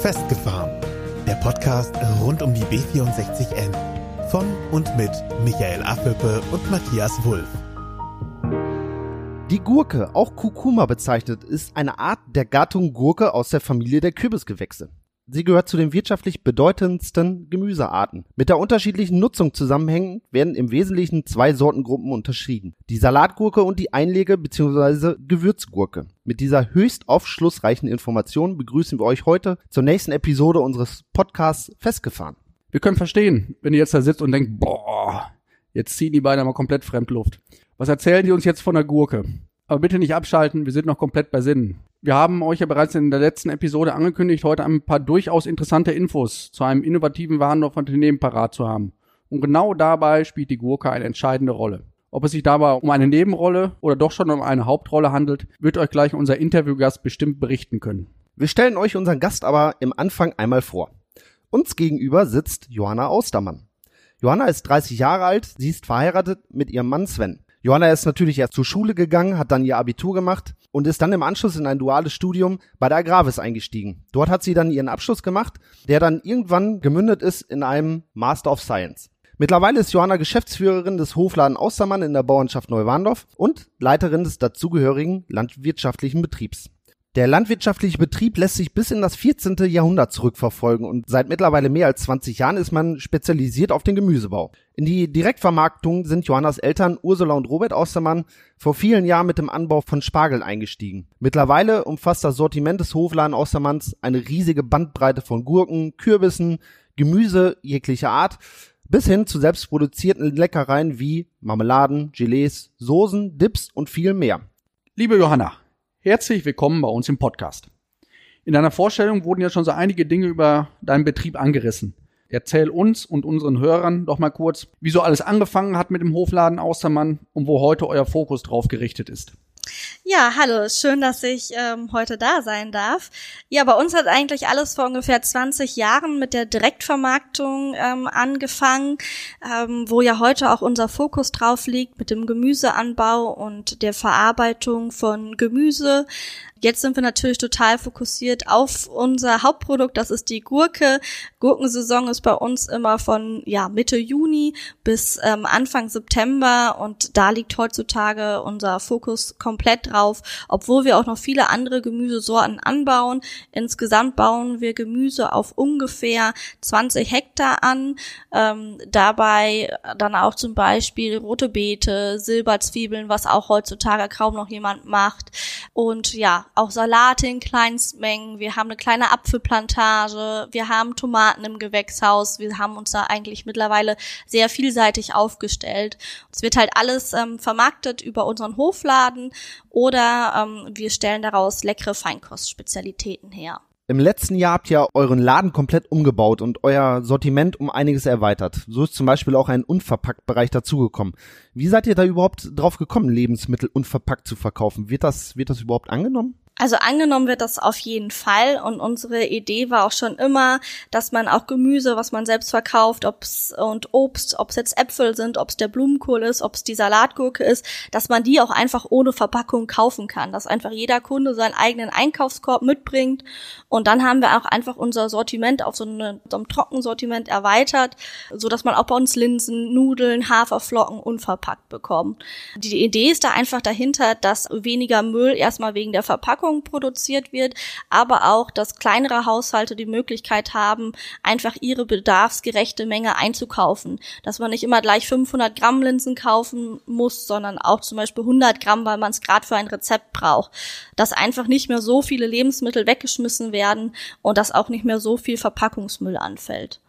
Festgefahren. Der Podcast rund um die B64N. Von und mit Michael Affelpe und Matthias Wulff. Die Gurke, auch Kurkuma bezeichnet, ist eine Art der Gattung Gurke aus der Familie der Kürbisgewächse. Sie gehört zu den wirtschaftlich bedeutendsten Gemüsearten. Mit der unterschiedlichen Nutzung zusammenhängend werden im Wesentlichen zwei Sortengruppen unterschieden. Die Salatgurke und die Einlege- bzw. Gewürzgurke. Mit dieser höchst aufschlussreichen Information begrüßen wir euch heute zur nächsten Episode unseres Podcasts Festgefahren. Wir können verstehen, wenn ihr jetzt da sitzt und denkt, boah, jetzt ziehen die beiden mal komplett Fremdluft. Was erzählen die uns jetzt von der Gurke? Aber bitte nicht abschalten, wir sind noch komplett bei Sinnen. Wir haben euch ja bereits in der letzten Episode angekündigt, heute ein paar durchaus interessante Infos zu einem innovativen Warendorf-Unternehmen parat zu haben. Und genau dabei spielt die Gurke eine entscheidende Rolle. Ob es sich dabei um eine Nebenrolle oder doch schon um eine Hauptrolle handelt, wird euch gleich unser Interviewgast bestimmt berichten können. Wir stellen euch unseren Gast aber im Anfang einmal vor. Uns gegenüber sitzt Johanna Austermann. Johanna ist 30 Jahre alt, sie ist verheiratet mit ihrem Mann Sven. Johanna ist natürlich erst zur Schule gegangen, hat dann ihr Abitur gemacht und ist dann im Anschluss in ein duales Studium bei der Agravis eingestiegen. Dort hat sie dann ihren Abschluss gemacht, der dann irgendwann gemündet ist in einem Master of Science. Mittlerweile ist Johanna Geschäftsführerin des Hofladen Austermann in der Bauernschaft Neuwarndorf und Leiterin des dazugehörigen landwirtschaftlichen Betriebs. Der landwirtschaftliche Betrieb lässt sich bis in das 14. Jahrhundert zurückverfolgen und seit mittlerweile mehr als 20 Jahren ist man spezialisiert auf den Gemüsebau. In die Direktvermarktung sind Johannas Eltern Ursula und Robert Austermann vor vielen Jahren mit dem Anbau von Spargel eingestiegen. Mittlerweile umfasst das Sortiment des Hofladen Austermanns eine riesige Bandbreite von Gurken, Kürbissen, Gemüse jeglicher Art, bis hin zu selbstproduzierten Leckereien wie Marmeladen, Gelees, Soßen, Dips und viel mehr. Liebe Johanna, Herzlich willkommen bei uns im Podcast. In deiner Vorstellung wurden ja schon so einige Dinge über deinen Betrieb angerissen. Erzähl uns und unseren Hörern doch mal kurz, wieso alles angefangen hat mit dem Hofladen Austermann und wo heute euer Fokus drauf gerichtet ist. Ja, hallo, schön, dass ich ähm, heute da sein darf. Ja, bei uns hat eigentlich alles vor ungefähr 20 Jahren mit der Direktvermarktung ähm, angefangen, ähm, wo ja heute auch unser Fokus drauf liegt mit dem Gemüseanbau und der Verarbeitung von Gemüse. Jetzt sind wir natürlich total fokussiert auf unser Hauptprodukt, das ist die Gurke. Gurkensaison ist bei uns immer von ja, Mitte Juni bis ähm, Anfang September und da liegt heutzutage unser Fokus komplett drauf, obwohl wir auch noch viele andere Gemüsesorten anbauen. Insgesamt bauen wir Gemüse auf ungefähr 20 Hektar an. Ähm, dabei dann auch zum Beispiel rote Beete, Silberzwiebeln, was auch heutzutage kaum noch jemand macht. Und ja, auch Salate in Kleinstmengen, wir haben eine kleine Apfelplantage, wir haben Tomaten im Gewächshaus, wir haben uns da eigentlich mittlerweile sehr vielseitig aufgestellt. Es wird halt alles ähm, vermarktet über unseren Hofladen oder ähm, wir stellen daraus leckere Feinkostspezialitäten her. Im letzten Jahr habt ihr euren Laden komplett umgebaut und euer Sortiment um einiges erweitert. So ist zum Beispiel auch ein Unverpackt-Bereich dazugekommen. Wie seid ihr da überhaupt drauf gekommen, Lebensmittel unverpackt zu verkaufen? Wird das, wird das überhaupt angenommen? Also angenommen wird das auf jeden Fall und unsere Idee war auch schon immer, dass man auch Gemüse, was man selbst verkauft, ob's und Obst, ob's jetzt Äpfel sind, ob's der Blumenkohl ist, ob's die Salatgurke ist, dass man die auch einfach ohne Verpackung kaufen kann, dass einfach jeder Kunde seinen eigenen Einkaufskorb mitbringt und dann haben wir auch einfach unser Sortiment auf so, eine, so einem Trockensortiment erweitert, so dass man auch bei uns Linsen, Nudeln, Haferflocken unverpackt bekommt. Die Idee ist da einfach dahinter, dass weniger Müll erstmal wegen der Verpackung Verpackung produziert wird, aber auch, dass kleinere Haushalte die Möglichkeit haben, einfach ihre bedarfsgerechte Menge einzukaufen. Dass man nicht immer gleich 500 Gramm Linsen kaufen muss, sondern auch zum Beispiel 100 Gramm, weil man es gerade für ein Rezept braucht. Dass einfach nicht mehr so viele Lebensmittel weggeschmissen werden und dass auch nicht mehr so viel Verpackungsmüll anfällt.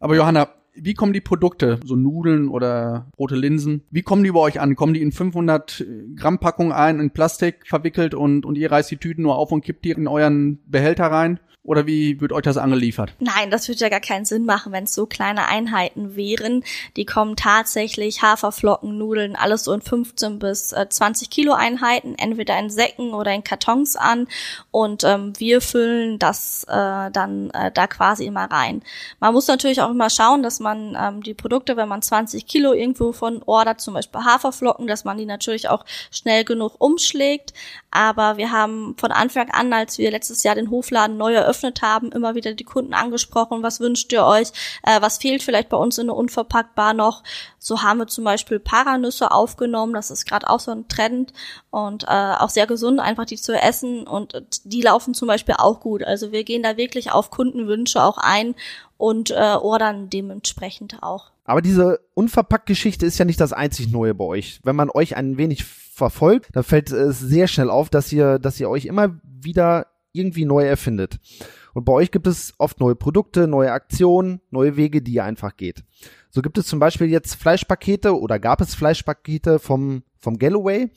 Aber Johanna, wie kommen die Produkte, so Nudeln oder rote Linsen, wie kommen die bei euch an? Kommen die in 500 Gramm Packung ein, in Plastik verwickelt und, und ihr reißt die Tüten nur auf und kippt die in euren Behälter rein? Oder wie wird euch das angeliefert? Nein, das würde ja gar keinen Sinn machen, wenn es so kleine Einheiten wären. Die kommen tatsächlich Haferflocken, Nudeln, alles so in 15 bis äh, 20 Kilo Einheiten, entweder in Säcken oder in Kartons an. Und ähm, wir füllen das äh, dann äh, da quasi immer rein. Man muss natürlich auch immer schauen, dass man ähm, die Produkte, wenn man 20 Kilo irgendwo von ordert, zum Beispiel Haferflocken, dass man die natürlich auch schnell genug umschlägt. Aber wir haben von Anfang an, als wir letztes Jahr den Hofladen neu eröffnet haben, immer wieder die Kunden angesprochen, was wünscht ihr euch, äh, was fehlt vielleicht bei uns in der Unverpackbar noch. So haben wir zum Beispiel Paranüsse aufgenommen, das ist gerade auch so ein Trend und äh, auch sehr gesund, einfach die zu essen und die laufen zum Beispiel auch gut. Also wir gehen da wirklich auf Kundenwünsche auch ein und äh, ordern dementsprechend auch. Aber diese Unverpackt-Geschichte ist ja nicht das einzig Neue bei euch. Wenn man euch ein wenig verfolgt, dann fällt es sehr schnell auf, dass ihr, dass ihr euch immer wieder irgendwie neu erfindet. Und bei euch gibt es oft neue Produkte, neue Aktionen, neue Wege, die ihr einfach geht. So gibt es zum Beispiel jetzt Fleischpakete oder gab es Fleischpakete vom, vom Galloway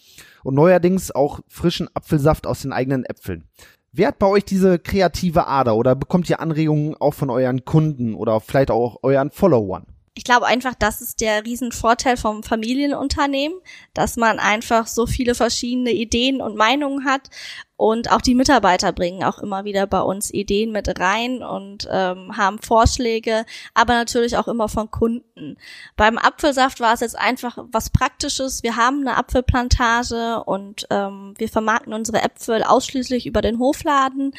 und neuerdings auch frischen Apfelsaft aus den eigenen Äpfeln. Wer hat bei euch diese kreative Ader oder bekommt ihr Anregungen auch von euren Kunden oder vielleicht auch euren Followern? Ich glaube einfach, das ist der Riesenvorteil vom Familienunternehmen, dass man einfach so viele verschiedene Ideen und Meinungen hat und auch die Mitarbeiter bringen auch immer wieder bei uns Ideen mit rein und ähm, haben Vorschläge, aber natürlich auch immer von Kunden. Beim Apfelsaft war es jetzt einfach was Praktisches. Wir haben eine Apfelplantage und ähm, wir vermarkten unsere Äpfel ausschließlich über den Hofladen.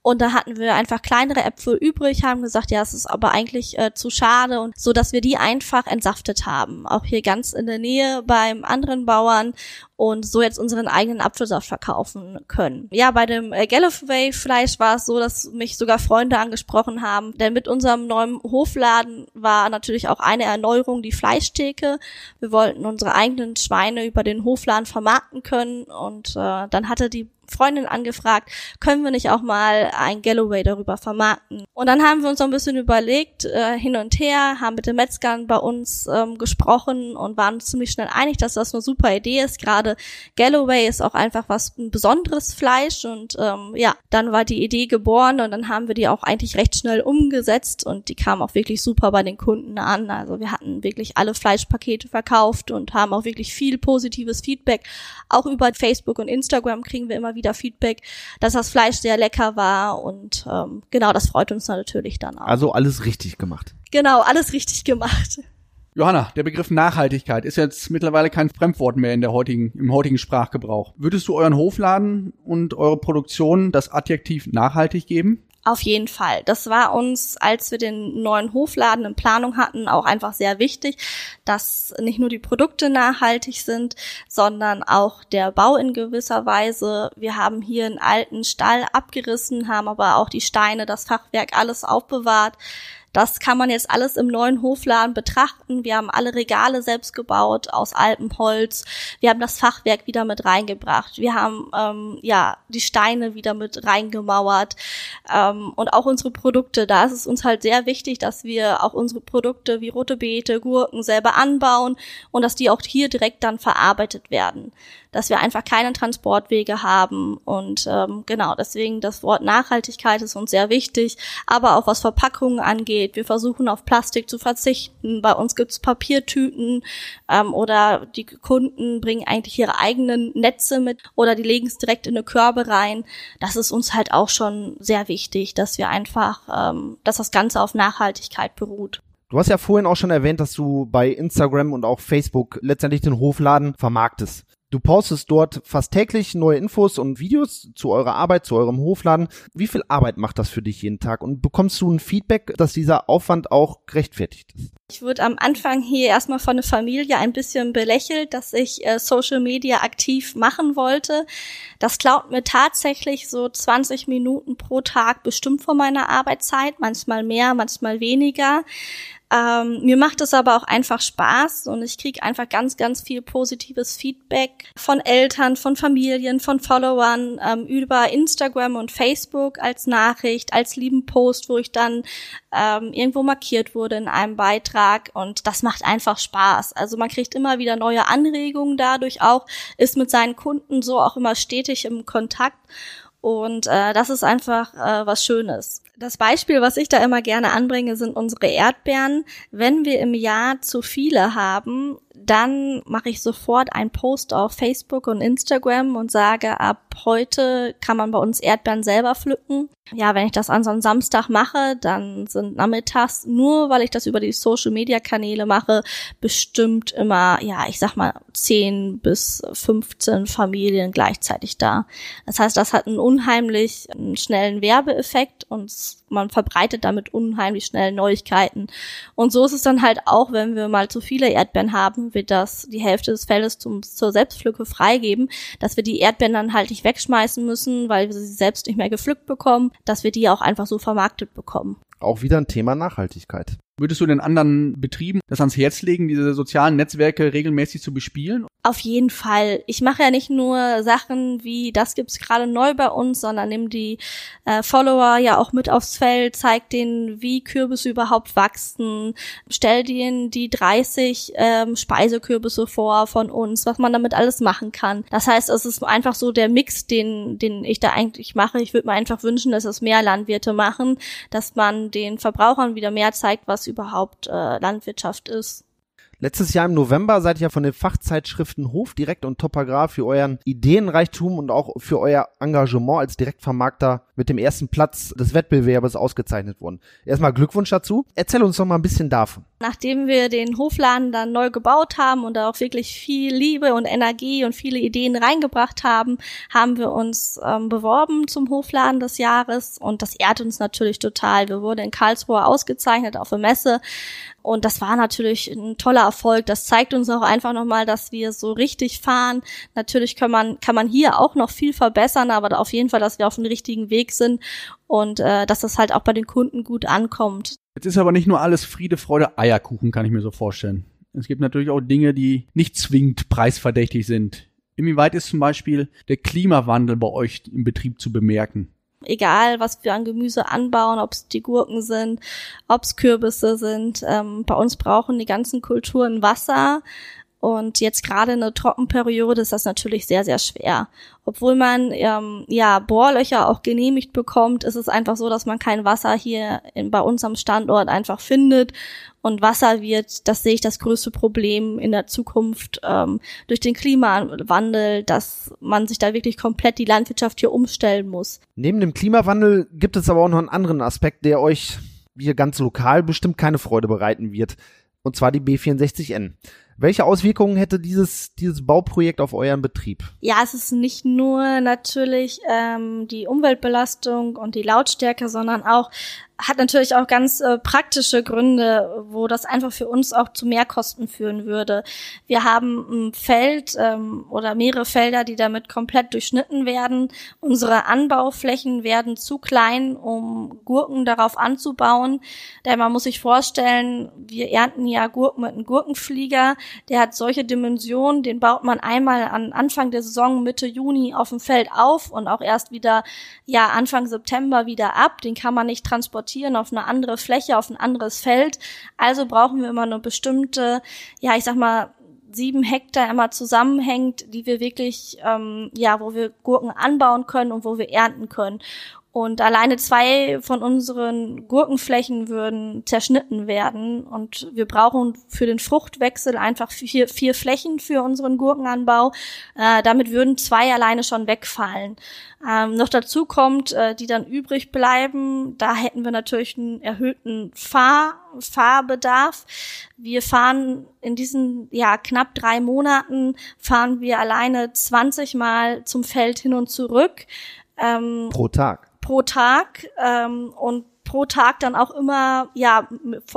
Und da hatten wir einfach kleinere Äpfel übrig, haben gesagt, ja, es ist aber eigentlich äh, zu schade und so, dass wir die einfach entsaftet haben. Auch hier ganz in der Nähe beim anderen Bauern und so jetzt unseren eigenen Apfelsaft verkaufen können. Ja, bei dem äh, Galloway Fleisch war es so, dass mich sogar Freunde angesprochen haben, denn mit unserem neuen Hofladen war natürlich auch eine Erneuerung die Fleischtheke. Wir wollten unsere eigenen Schweine über den Hofladen vermarkten können und äh, dann hatte die Freundin angefragt, können wir nicht auch mal ein Galloway darüber vermarkten? Und dann haben wir uns so ein bisschen überlegt, äh, hin und her, haben mit den Metzgern bei uns ähm, gesprochen und waren ziemlich schnell einig, dass das eine super Idee ist. Gerade Galloway ist auch einfach was ein besonderes Fleisch und ähm, ja, dann war die Idee geboren und dann haben wir die auch eigentlich recht schnell umgesetzt und die kam auch wirklich super bei den Kunden an. Also wir hatten wirklich alle Fleischpakete verkauft und haben auch wirklich viel positives Feedback. Auch über Facebook und Instagram kriegen wir immer wieder Feedback, dass das Fleisch sehr lecker war und ähm, genau, das freut uns natürlich dann auch. Also alles richtig gemacht. Genau, alles richtig gemacht. Johanna, der Begriff Nachhaltigkeit ist jetzt mittlerweile kein Fremdwort mehr in der heutigen, im heutigen Sprachgebrauch. Würdest du euren Hofladen und eure Produktion das Adjektiv nachhaltig geben? Auf jeden Fall. Das war uns, als wir den neuen Hofladen in Planung hatten, auch einfach sehr wichtig, dass nicht nur die Produkte nachhaltig sind, sondern auch der Bau in gewisser Weise. Wir haben hier einen alten Stall abgerissen, haben aber auch die Steine, das Fachwerk alles aufbewahrt. Das kann man jetzt alles im neuen Hofladen betrachten. Wir haben alle Regale selbst gebaut aus Alpenholz. Wir haben das Fachwerk wieder mit reingebracht. Wir haben ähm, ja die Steine wieder mit reingemauert ähm, und auch unsere Produkte. Da ist es uns halt sehr wichtig, dass wir auch unsere Produkte wie rote Beete, Gurken selber anbauen und dass die auch hier direkt dann verarbeitet werden dass wir einfach keine Transportwege haben. Und ähm, genau, deswegen das Wort Nachhaltigkeit ist uns sehr wichtig, aber auch was Verpackungen angeht. Wir versuchen auf Plastik zu verzichten. Bei uns gibt's Papiertüten ähm, oder die Kunden bringen eigentlich ihre eigenen Netze mit oder die legen es direkt in eine Körbe rein. Das ist uns halt auch schon sehr wichtig, dass wir einfach, ähm, dass das Ganze auf Nachhaltigkeit beruht. Du hast ja vorhin auch schon erwähnt, dass du bei Instagram und auch Facebook letztendlich den Hofladen vermarktest. Du postest dort fast täglich neue Infos und Videos zu eurer Arbeit, zu eurem Hofladen. Wie viel Arbeit macht das für dich jeden Tag? Und bekommst du ein Feedback, dass dieser Aufwand auch gerechtfertigt ist? Ich wurde am Anfang hier erstmal von der Familie ein bisschen belächelt, dass ich äh, Social Media aktiv machen wollte. Das klaut mir tatsächlich so 20 Minuten pro Tag bestimmt von meiner Arbeitszeit, manchmal mehr, manchmal weniger. Ähm, mir macht es aber auch einfach Spaß und ich kriege einfach ganz, ganz viel positives Feedback von Eltern, von Familien, von Followern ähm, über Instagram und Facebook als Nachricht, als lieben Post, wo ich dann ähm, irgendwo markiert wurde in einem Beitrag und das macht einfach Spaß. Also man kriegt immer wieder neue Anregungen dadurch auch, ist mit seinen Kunden so auch immer stetig im Kontakt und äh, das ist einfach äh, was Schönes. Das Beispiel, was ich da immer gerne anbringe, sind unsere Erdbeeren. Wenn wir im Jahr zu viele haben, dann mache ich sofort einen Post auf Facebook und Instagram und sage, ab heute kann man bei uns Erdbeeren selber pflücken. Ja, wenn ich das an so einem Samstag mache, dann sind nachmittags, nur weil ich das über die Social Media Kanäle mache, bestimmt immer, ja, ich sag mal, 10 bis 15 Familien gleichzeitig da. Das heißt, das hat einen unheimlich schnellen Werbeeffekt und man verbreitet damit unheimlich schnell Neuigkeiten. Und so ist es dann halt auch, wenn wir mal zu viele Erdbeeren wir das die Hälfte des Feldes zum, zur Selbstpflücke freigeben, dass wir die Erdbeeren dann halt nicht wegschmeißen müssen, weil wir sie selbst nicht mehr gepflückt bekommen, dass wir die auch einfach so vermarktet bekommen. Auch wieder ein Thema Nachhaltigkeit. Würdest du den anderen Betrieben das ans Herz legen, diese sozialen Netzwerke regelmäßig zu bespielen? Auf jeden Fall. Ich mache ja nicht nur Sachen wie, das gibt's gerade neu bei uns, sondern nehme die äh, Follower ja auch mit aufs Feld, zeig denen, wie Kürbisse überhaupt wachsen, stell denen die 30 ähm, Speisekürbisse vor von uns, was man damit alles machen kann. Das heißt, es ist einfach so der Mix, den, den ich da eigentlich mache. Ich würde mir einfach wünschen, dass es mehr Landwirte machen, dass man den Verbrauchern wieder mehr zeigt, was überhaupt äh, Landwirtschaft ist. Letztes Jahr im November seid ihr von den Fachzeitschriften Hofdirekt und Topograph für euren Ideenreichtum und auch für euer Engagement als Direktvermarkter mit dem ersten Platz des Wettbewerbes ausgezeichnet worden. Erstmal Glückwunsch dazu. Erzähl uns doch mal ein bisschen davon. Nachdem wir den Hofladen dann neu gebaut haben und da auch wirklich viel Liebe und Energie und viele Ideen reingebracht haben, haben wir uns ähm, beworben zum Hofladen des Jahres und das ehrt uns natürlich total. Wir wurden in Karlsruhe ausgezeichnet auf der Messe und das war natürlich ein toller Erfolg. Das zeigt uns auch einfach nochmal, dass wir so richtig fahren. Natürlich kann man, kann man hier auch noch viel verbessern, aber auf jeden Fall, dass wir auf dem richtigen Weg sind und äh, dass das halt auch bei den Kunden gut ankommt. Jetzt ist aber nicht nur alles Friede, Freude, Eierkuchen, kann ich mir so vorstellen. Es gibt natürlich auch Dinge, die nicht zwingend preisverdächtig sind. Inwieweit ist zum Beispiel der Klimawandel bei euch im Betrieb zu bemerken? egal was wir an Gemüse anbauen, ob es die Gurken sind, ob es Kürbisse sind. Ähm, bei uns brauchen die ganzen Kulturen Wasser. Und jetzt gerade in der Trockenperiode ist das natürlich sehr, sehr schwer. Obwohl man ähm, ja Bohrlöcher auch genehmigt bekommt, ist es einfach so, dass man kein Wasser hier in, bei uns am Standort einfach findet. Und Wasser wird, das sehe ich das größte Problem in der Zukunft ähm, durch den Klimawandel, dass man sich da wirklich komplett die Landwirtschaft hier umstellen muss. Neben dem Klimawandel gibt es aber auch noch einen anderen Aspekt, der euch hier ganz lokal bestimmt keine Freude bereiten wird. Und zwar die B64N. Welche Auswirkungen hätte dieses, dieses Bauprojekt auf euren Betrieb? Ja, es ist nicht nur natürlich ähm, die Umweltbelastung und die Lautstärke, sondern auch hat natürlich auch ganz äh, praktische Gründe, wo das einfach für uns auch zu Mehrkosten führen würde. Wir haben ein Feld ähm, oder mehrere Felder, die damit komplett durchschnitten werden. Unsere Anbauflächen werden zu klein, um Gurken darauf anzubauen. Denn man muss sich vorstellen, wir ernten ja Gurken mit einem Gurkenflieger. Der hat solche Dimensionen, den baut man einmal an Anfang der Saison Mitte Juni auf dem Feld auf und auch erst wieder ja Anfang September wieder ab. Den kann man nicht transportieren transportieren auf eine andere Fläche, auf ein anderes Feld. Also brauchen wir immer eine bestimmte, ja, ich sag mal, sieben Hektar immer zusammenhängt, die wir wirklich, ähm, ja, wo wir Gurken anbauen können und wo wir ernten können. Und alleine zwei von unseren Gurkenflächen würden zerschnitten werden. Und wir brauchen für den Fruchtwechsel einfach vier, vier Flächen für unseren Gurkenanbau. Äh, damit würden zwei alleine schon wegfallen. Ähm, noch dazu kommt, äh, die dann übrig bleiben, da hätten wir natürlich einen erhöhten Fahr Fahrbedarf. Wir fahren in diesen ja knapp drei Monaten fahren wir alleine 20 Mal zum Feld hin und zurück. Ähm, pro Tag pro Tag ähm, und pro Tag dann auch immer ja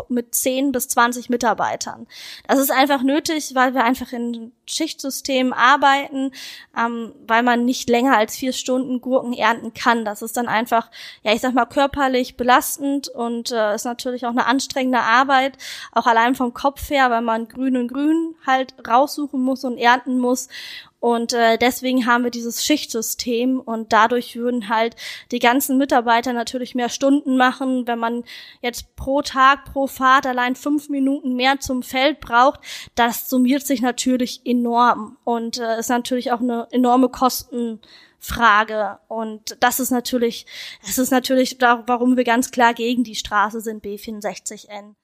mit 10 bis 20 Mitarbeitern. Das ist einfach nötig, weil wir einfach in Schichtsystemen arbeiten, ähm, weil man nicht länger als vier Stunden Gurken ernten kann. Das ist dann einfach, ja, ich sag mal, körperlich belastend und äh, ist natürlich auch eine anstrengende Arbeit, auch allein vom Kopf her, weil man grün und grün halt raussuchen muss und ernten muss. Und äh, deswegen haben wir dieses Schichtsystem und dadurch würden halt die ganzen Mitarbeiter natürlich mehr Stunden machen. Wenn man jetzt pro Tag, pro Fahrt allein fünf Minuten mehr zum Feld braucht, das summiert sich natürlich enorm und äh, ist natürlich auch eine enorme Kosten Frage. Und das ist natürlich, das ist natürlich, warum wir ganz klar gegen die Straße sind, B64N.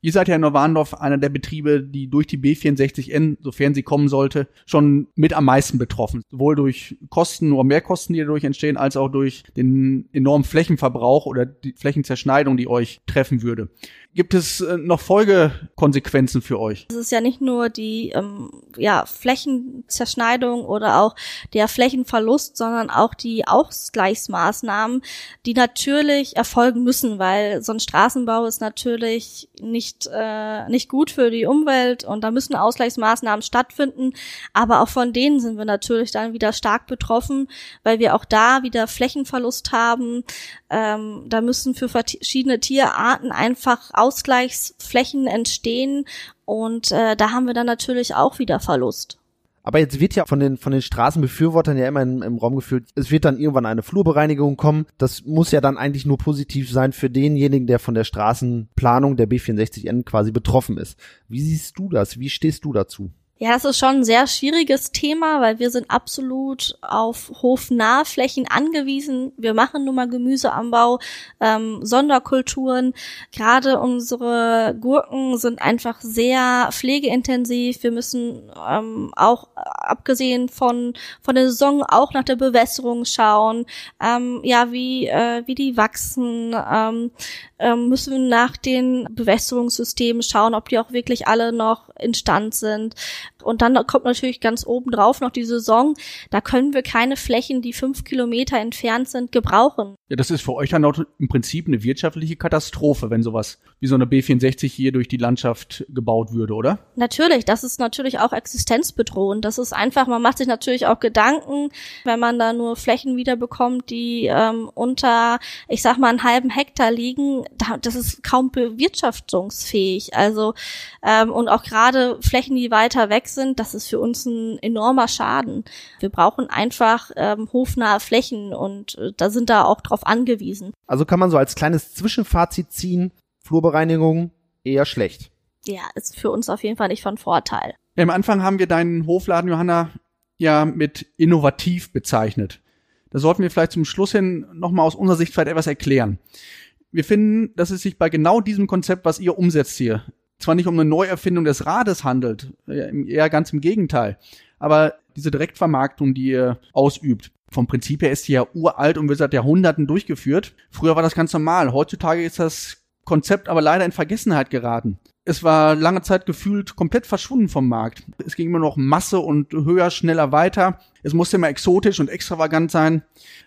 Ihr seid ja in Neuwarndorf einer der Betriebe, die durch die B64N, sofern sie kommen sollte, schon mit am meisten betroffen. Sowohl durch Kosten oder Mehrkosten, die dadurch entstehen, als auch durch den enormen Flächenverbrauch oder die Flächenzerschneidung, die euch treffen würde. Gibt es äh, noch Folgekonsequenzen für euch? Es ist ja nicht nur die ähm, ja, Flächenzerschneidung oder auch der Flächenverlust, sondern auch die Ausgleichsmaßnahmen, die natürlich erfolgen müssen, weil so ein Straßenbau ist natürlich nicht, äh, nicht gut für die Umwelt und da müssen Ausgleichsmaßnahmen stattfinden. Aber auch von denen sind wir natürlich dann wieder stark betroffen, weil wir auch da wieder Flächenverlust haben. Ähm, da müssen für verschiedene Tierarten einfach Ausgleichsflächen entstehen und äh, da haben wir dann natürlich auch wieder Verlust. Aber jetzt wird ja von den, von den Straßenbefürwortern ja immer im, im Raum geführt, es wird dann irgendwann eine Flurbereinigung kommen. Das muss ja dann eigentlich nur positiv sein für denjenigen, der von der Straßenplanung der B64N quasi betroffen ist. Wie siehst du das? Wie stehst du dazu? Ja, es ist schon ein sehr schwieriges Thema, weil wir sind absolut auf Hofnahflächen angewiesen. Wir machen nun mal Gemüseanbau, ähm, Sonderkulturen. Gerade unsere Gurken sind einfach sehr pflegeintensiv. Wir müssen ähm, auch abgesehen von von der Saison auch nach der Bewässerung schauen. Ähm, ja, wie äh, wie die wachsen. Ähm, ähm, müssen wir nach den Bewässerungssystemen schauen, ob die auch wirklich alle noch instand sind. Und dann kommt natürlich ganz oben drauf noch die Saison. Da können wir keine Flächen, die fünf Kilometer entfernt sind, gebrauchen. Ja, das ist für euch dann auch im Prinzip eine wirtschaftliche Katastrophe, wenn sowas wie so eine B64 hier durch die Landschaft gebaut würde, oder? Natürlich, das ist natürlich auch existenzbedrohend. Das ist einfach, man macht sich natürlich auch Gedanken, wenn man da nur Flächen wiederbekommt, die ähm, unter, ich sag mal, einen halben Hektar liegen. Das ist kaum bewirtschaftungsfähig. Also ähm, und auch gerade Flächen, die weiter weg sind, das ist für uns ein enormer Schaden. Wir brauchen einfach ähm, hofnahe Flächen und äh, da sind da auch drauf angewiesen. Also kann man so als kleines Zwischenfazit ziehen, Flurbereinigung eher schlecht. Ja, ist für uns auf jeden Fall nicht von Vorteil. Ja, Am Anfang haben wir deinen Hofladen, Johanna, ja mit innovativ bezeichnet. Da sollten wir vielleicht zum Schluss hin nochmal aus unserer Sicht vielleicht etwas erklären. Wir finden, dass es sich bei genau diesem Konzept, was ihr umsetzt hier, zwar nicht um eine Neuerfindung des Rades handelt, eher ganz im Gegenteil, aber diese Direktvermarktung, die ihr ausübt, vom Prinzip her ist sie ja uralt und wird seit Jahrhunderten durchgeführt. Früher war das ganz normal. Heutzutage ist das Konzept aber leider in Vergessenheit geraten. Es war lange Zeit gefühlt komplett verschwunden vom Markt. Es ging immer noch Masse und höher, schneller weiter. Es musste immer exotisch und extravagant sein.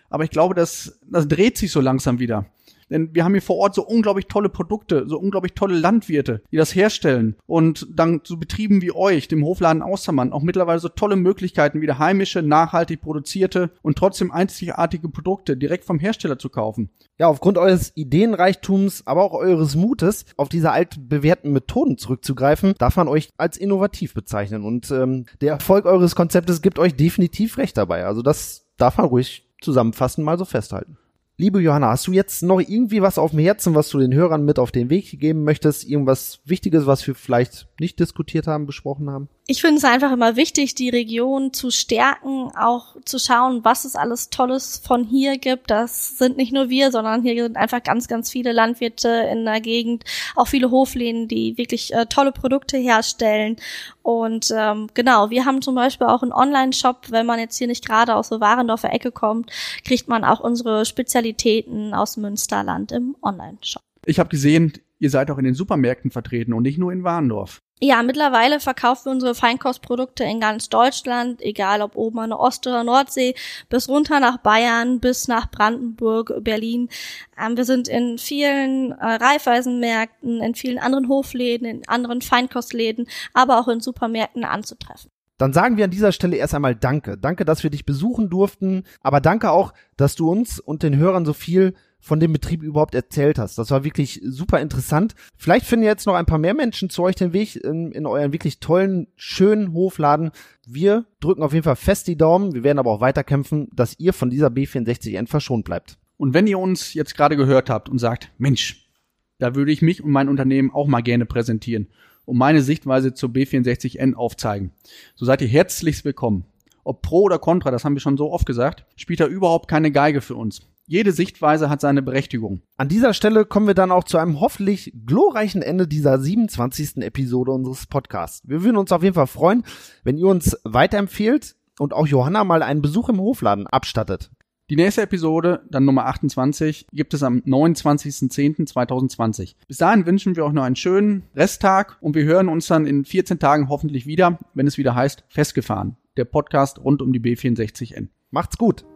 Aber ich glaube, das, das dreht sich so langsam wieder. Denn wir haben hier vor Ort so unglaublich tolle Produkte, so unglaublich tolle Landwirte, die das herstellen. Und dann so Betrieben wie euch, dem Hofladen Austermann, auch mittlerweile so tolle Möglichkeiten, wieder heimische, nachhaltig produzierte und trotzdem einzigartige Produkte direkt vom Hersteller zu kaufen. Ja, aufgrund eures Ideenreichtums, aber auch eures Mutes, auf diese altbewährten Methoden zurückzugreifen, darf man euch als innovativ bezeichnen. Und ähm, der Erfolg eures Konzeptes gibt euch definitiv recht dabei. Also das darf man ruhig zusammenfassend mal so festhalten. Liebe Johanna, hast du jetzt noch irgendwie was auf dem Herzen, was du den Hörern mit auf den Weg geben möchtest? Irgendwas Wichtiges, was wir vielleicht nicht diskutiert haben, besprochen haben? Ich finde es einfach immer wichtig, die Region zu stärken, auch zu schauen, was es alles Tolles von hier gibt. Das sind nicht nur wir, sondern hier sind einfach ganz, ganz viele Landwirte in der Gegend, auch viele Hofläden, die wirklich äh, tolle Produkte herstellen. Und ähm, genau, wir haben zum Beispiel auch einen Online-Shop. Wenn man jetzt hier nicht gerade aus der Warendorfer Ecke kommt, kriegt man auch unsere Spezialitäten aus Münsterland im Online-Shop. Ich habe gesehen, ihr seid auch in den Supermärkten vertreten und nicht nur in Warendorf. Ja, mittlerweile verkaufen wir unsere Feinkostprodukte in ganz Deutschland, egal ob oben an der Ost- oder Nordsee, bis runter nach Bayern, bis nach Brandenburg, Berlin. Ähm, wir sind in vielen äh, Reifeisenmärkten, in vielen anderen Hofläden, in anderen Feinkostläden, aber auch in Supermärkten anzutreffen. Dann sagen wir an dieser Stelle erst einmal Danke. Danke, dass wir dich besuchen durften, aber danke auch, dass du uns und den Hörern so viel von dem Betrieb überhaupt erzählt hast. Das war wirklich super interessant. Vielleicht finden jetzt noch ein paar mehr Menschen zu euch den Weg in, in euren wirklich tollen, schönen Hofladen. Wir drücken auf jeden Fall fest die Daumen. Wir werden aber auch weiter kämpfen, dass ihr von dieser B64N verschont bleibt. Und wenn ihr uns jetzt gerade gehört habt und sagt, Mensch, da würde ich mich und mein Unternehmen auch mal gerne präsentieren und meine Sichtweise zur B64N aufzeigen, so seid ihr herzlichst willkommen. ob pro oder contra, das haben wir schon so oft gesagt, spielt da überhaupt keine Geige für uns. Jede Sichtweise hat seine Berechtigung. An dieser Stelle kommen wir dann auch zu einem hoffentlich glorreichen Ende dieser 27. Episode unseres Podcasts. Wir würden uns auf jeden Fall freuen, wenn ihr uns weiterempfehlt und auch Johanna mal einen Besuch im Hofladen abstattet. Die nächste Episode, dann Nummer 28, gibt es am 29.10.2020. Bis dahin wünschen wir euch noch einen schönen Resttag und wir hören uns dann in 14 Tagen hoffentlich wieder, wenn es wieder heißt Festgefahren, der Podcast rund um die B64N. Macht's gut.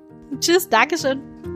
Tschüss, Dankeschön.